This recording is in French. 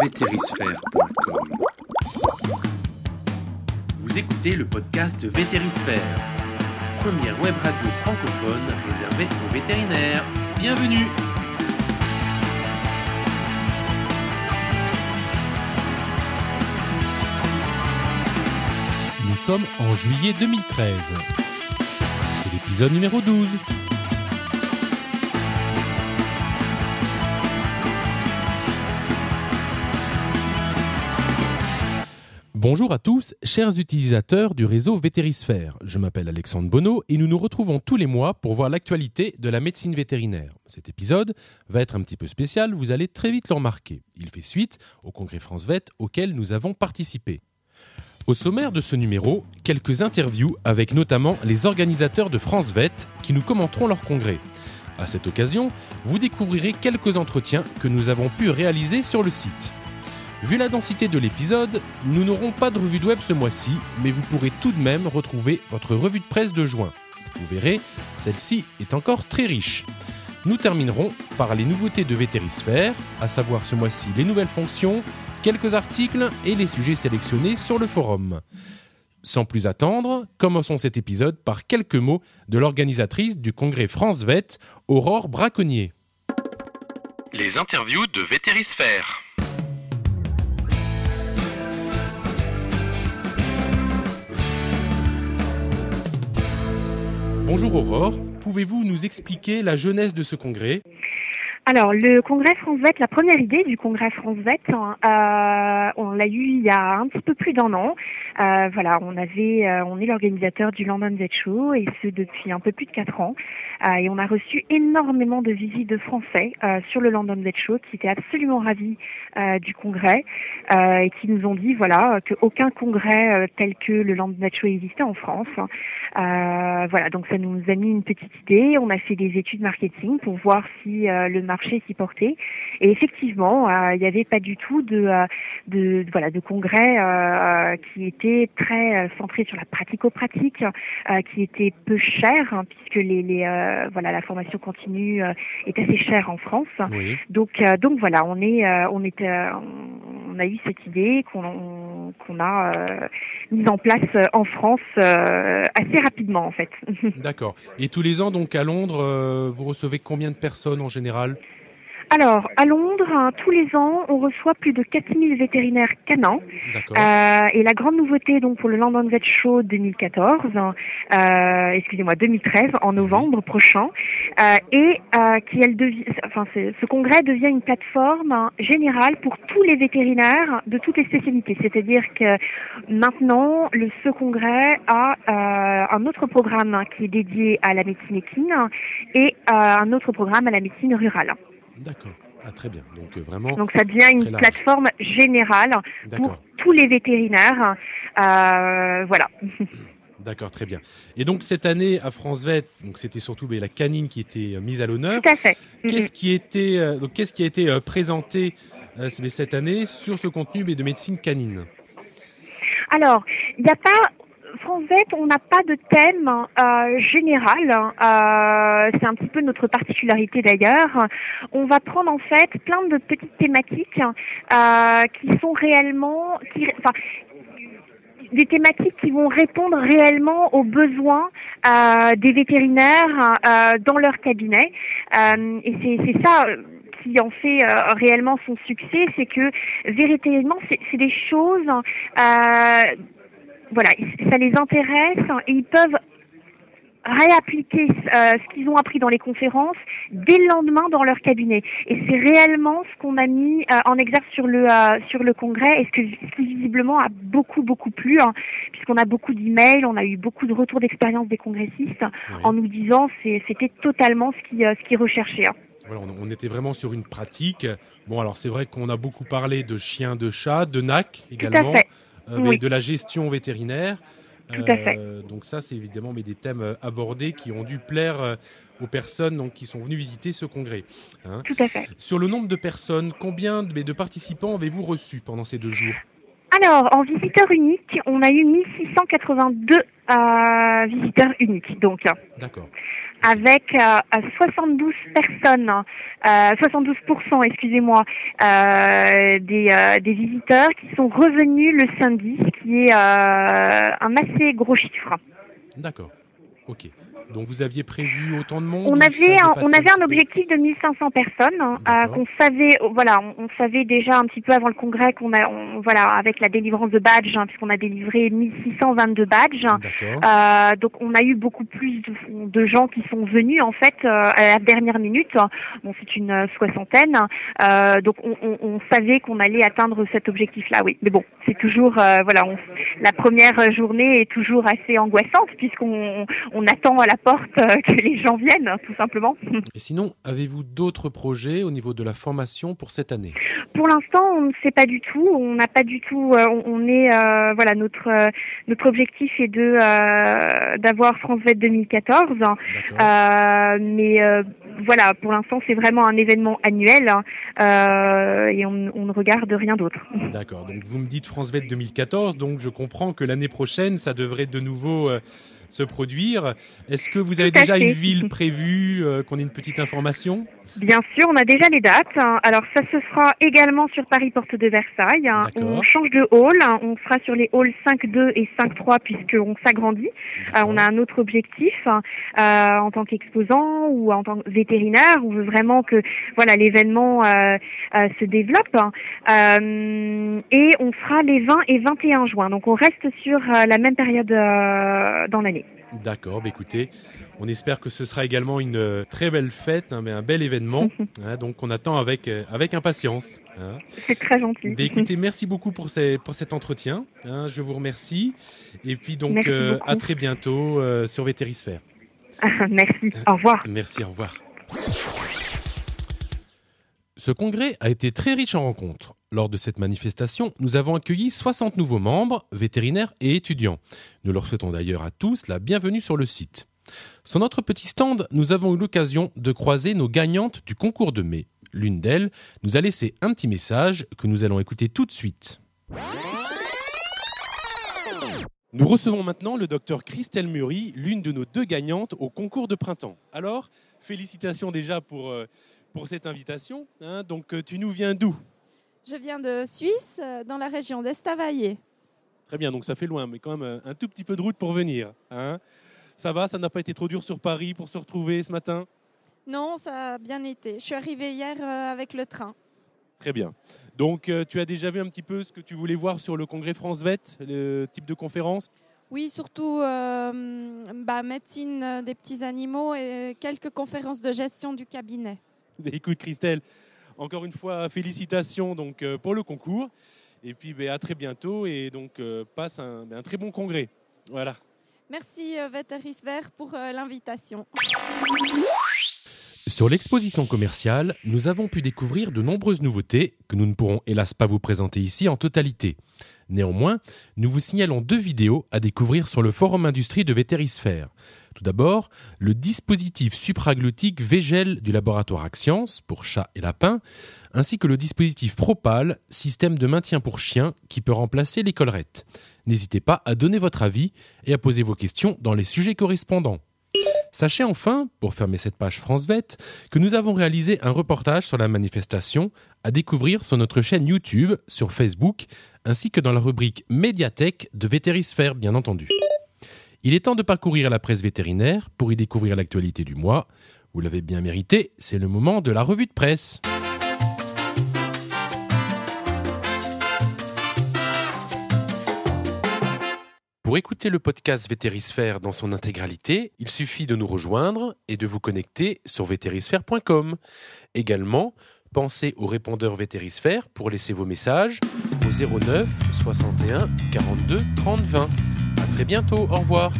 vétérisphère.com. Vous écoutez le podcast Vétérisphère, première web radio francophone réservée aux vétérinaires. Bienvenue Nous sommes en juillet 2013. C'est l'épisode numéro 12. Bonjour à tous, chers utilisateurs du réseau Vétérisphère. Je m'appelle Alexandre Bonneau et nous nous retrouvons tous les mois pour voir l'actualité de la médecine vétérinaire. Cet épisode va être un petit peu spécial, vous allez très vite le remarquer. Il fait suite au congrès France Vet auquel nous avons participé. Au sommaire de ce numéro, quelques interviews avec notamment les organisateurs de France Vet qui nous commenteront leur congrès. À cette occasion, vous découvrirez quelques entretiens que nous avons pu réaliser sur le site. Vu la densité de l'épisode, nous n'aurons pas de revue de web ce mois-ci, mais vous pourrez tout de même retrouver votre revue de presse de juin. Vous verrez, celle-ci est encore très riche. Nous terminerons par les nouveautés de Vétérisphère, à savoir ce mois-ci les nouvelles fonctions, quelques articles et les sujets sélectionnés sur le forum. Sans plus attendre, commençons cet épisode par quelques mots de l'organisatrice du congrès France Vet, Aurore Braconnier. Les interviews de Vétérisphère. Bonjour Aurore, pouvez-vous nous expliquer la jeunesse de ce congrès? Alors, le congrès France la première idée du congrès France hein, euh, il y a un petit peu plus d'un an. Euh, voilà, on avait, euh, on est l'organisateur du London Vet Show et ce depuis un peu plus de quatre ans. Euh, et on a reçu énormément de visites de Français sur le London Vet Show qui étaient absolument ravis du congrès et qui nous ont dit voilà qu'aucun congrès tel que le London Vet Show existait en France. voilà, donc ça nous a mis une petite idée. On a fait des études marketing pour voir si le marché s'y portait. Et effectivement, il n'y avait pas du tout de, de, voilà de congrès qui était très centré sur la pratico-pratique, qui était peu cher hein, puisque les, les voilà la formation continue est assez chère en France. Oui. Donc donc voilà, on est on est on a eu cette idée qu'on qu'on a euh, mise en place en France euh, assez rapidement en fait. D'accord. Et tous les ans, donc à Londres, euh, vous recevez combien de personnes en général? Alors, à Londres, hein, tous les ans, on reçoit plus de 4000 vétérinaires canins. Euh, et la grande nouveauté donc pour le London Vet Show 2014, euh, excusez-moi 2013, en novembre prochain, euh, et euh, qui elle devient, enfin ce congrès devient une plateforme hein, générale pour tous les vétérinaires de toutes les spécialités. C'est-à-dire que maintenant le ce congrès a euh, un autre programme hein, qui est dédié à la médecine équine et euh, un autre programme à la médecine rurale. D'accord. Ah, très bien. Donc euh, vraiment. Donc ça devient une large. plateforme générale pour tous les vétérinaires. Euh, voilà. D'accord, très bien. Et donc cette année à France Vet, donc c'était surtout la canine qui était euh, mise à l'honneur. Tout à fait. Qu'est-ce qui était euh, donc qu'est-ce qui a été présenté euh, cette année sur ce contenu mais de médecine canine? Alors, il n'y a pas. France Vet, on n'a pas de thème euh, général. Euh, c'est un petit peu notre particularité d'ailleurs. On va prendre en fait plein de petites thématiques euh, qui sont réellement, qui, enfin, des thématiques qui vont répondre réellement aux besoins des vétérinaires dans leur cabinet. Et c'est ça qui en fait réellement son succès, c'est que véritablement, c'est c'est des choses, voilà, ça les intéresse et ils peuvent réappliquer euh, ce qu'ils ont appris dans les conférences dès le lendemain dans leur cabinet. Et c'est réellement ce qu'on a mis euh, en exergue sur le euh, sur le congrès et ce, que, ce qui visiblement a beaucoup beaucoup plu, hein, puisqu'on a beaucoup d'emails, on a eu beaucoup de retours d'expérience des congressistes Oui. en nous disant c'était totalement ce qui ce qu'ils recherchaient. hein. Voilà, on, était vraiment sur une pratique. Bon, alors c'est vrai qu'on a beaucoup parlé de chiens, de chats, de NAC également, fait. Euh, mais de la gestion vétérinaire. Tout à fait. Euh, donc ça, c'est évidemment mais des thèmes euh, abordés qui ont dû plaire euh, aux personnes donc, qui sont venues visiter ce congrès. hein. Tout à fait. Sur le nombre de personnes, combien de, participants avez-vous reçu pendant ces deux jours? Alors, en visiteur unique, on a eu 1682 euh, visiteurs uniques. Donc, D'accord. Avec 72 personnes, 72%, excusez-moi, des, des visiteurs qui sont revenus le samedi, ce qui est un assez gros chiffre. D'accord. Ok. Donc vous aviez prévu autant de monde On avait un, on avait un objectif de 1500 personnes hein, euh, qu'on savait voilà on, savait déjà un petit peu avant le congrès qu'on a voilà avec la délivrance de badges hein, puisqu'on a délivré 1622 badges. Euh, donc on a eu beaucoup plus de, gens qui sont venus en fait euh, à la dernière minute. Bon c'est une soixantaine. Euh, donc on, on, on savait qu'on allait atteindre cet objectif là oui. Mais bon c'est toujours voilà on, la première journée est toujours assez angoissante puisqu'on on attend à la porte euh, que les gens viennent, tout simplement. Et sinon, avez-vous d'autres projets au niveau de la formation pour cette année? Pour l'instant, on ne sait pas du tout. On n'a pas du tout. Euh, on est euh, voilà notre notre objectif est de d'avoir France Vet 2014. mais voilà, pour l'instant, c'est vraiment un événement annuel et on, on, ne regarde rien d'autre. D'accord. Donc vous me dites France Vet 2014, donc je comprends que l'année prochaine, ça devrait de nouveau se produire. Est-ce que vous avez déjà une ville prévue, euh, qu'on ait une petite information? Bien sûr, on a déjà les dates. Alors ça se fera également sur Paris Porte de Versailles. On change de hall, on sera sur les halls 5.2 et 5.3 puisqu'on s'agrandit. Euh, on a un autre objectif euh, en tant qu'exposant ou en tant que vétérinaire. On veut vraiment que voilà l'événement se développe. et on sera les 20 et 21 juin. Donc on reste sur la même période dans l'année. D'accord, bah écoutez, on espère que ce sera également une euh, très belle fête, hein, mais un bel événement. Hein, donc on attend avec euh, avec impatience. Hein. C'est très gentil. Bah écoutez, merci beaucoup pour, ces, pour cet entretien. je vous remercie. Et puis donc euh, à très bientôt sur Vétérisphère. merci. Au revoir. Merci. Au revoir. Ce congrès a été très riche en rencontres. Lors de cette manifestation, nous avons accueilli 60 nouveaux membres, vétérinaires et étudiants. Nous leur souhaitons d'ailleurs à tous la bienvenue sur le site. Sur notre petit stand, nous avons eu l'occasion de croiser nos gagnantes du concours de mai. L'une d'elles nous a laissé un petit message que nous allons écouter tout de suite. Nous recevons maintenant le docteur Christelle Murray, l'une de nos deux gagnantes au concours de printemps. Alors, félicitations déjà pour, euh, pour cette invitation. Hein. Donc, euh, tu nous viens d'où? Je viens de Suisse, euh, dans la région d'Estavayer. Très bien, donc ça fait loin, mais quand même euh, un tout petit peu de route pour venir. Hein. ça va, ça n'a pas été trop dur sur Paris pour se retrouver ce matin? Non, ça a bien été. Je suis arrivée hier avec le train. Très bien. Donc, tu as déjà vu un petit peu ce que tu voulais voir sur le congrès France Vet, le type de conférence? Oui, surtout bah, médecine des petits animaux et quelques conférences de gestion du cabinet. Écoute Christelle, encore une fois, félicitations donc, euh, pour le concours. Et puis ben, à très bientôt et donc euh, passe un, ben, un, très bon congrès. Voilà. Merci euh, Vétéris Vert pour l'invitation. Sur l'exposition commerciale, nous avons pu découvrir de nombreuses nouveautés que nous ne pourrons hélas pas vous présenter ici en totalité. Néanmoins, nous vous signalons deux vidéos à découvrir sur le forum industrie de Vétérisphère. Tout d'abord, le dispositif supraglottique Végel du laboratoire Axience pour chats et lapins, ainsi que le dispositif Propal, système de maintien pour chiens qui peut remplacer les collerettes. N'hésitez pas à donner votre avis et à poser vos questions dans les sujets correspondants. Sachez enfin, pour fermer cette page France Vet, que nous avons réalisé un reportage sur la manifestation à découvrir sur notre chaîne YouTube, sur Facebook, ainsi que dans la rubrique Médiathèque de Vétérisphère, bien entendu. Il est temps de parcourir la presse vétérinaire pour y découvrir l'actualité du mois. Vous l'avez bien mérité, c'est le moment de la revue de presse. Pour écouter le podcast Vétérisphère dans son intégralité, il suffit de nous rejoindre et de vous connecter sur vétérisphère.com. Également, pensez au répondeur Vétérisphère pour laisser vos messages au 09 61 42 30 20. À très bientôt, au revoir.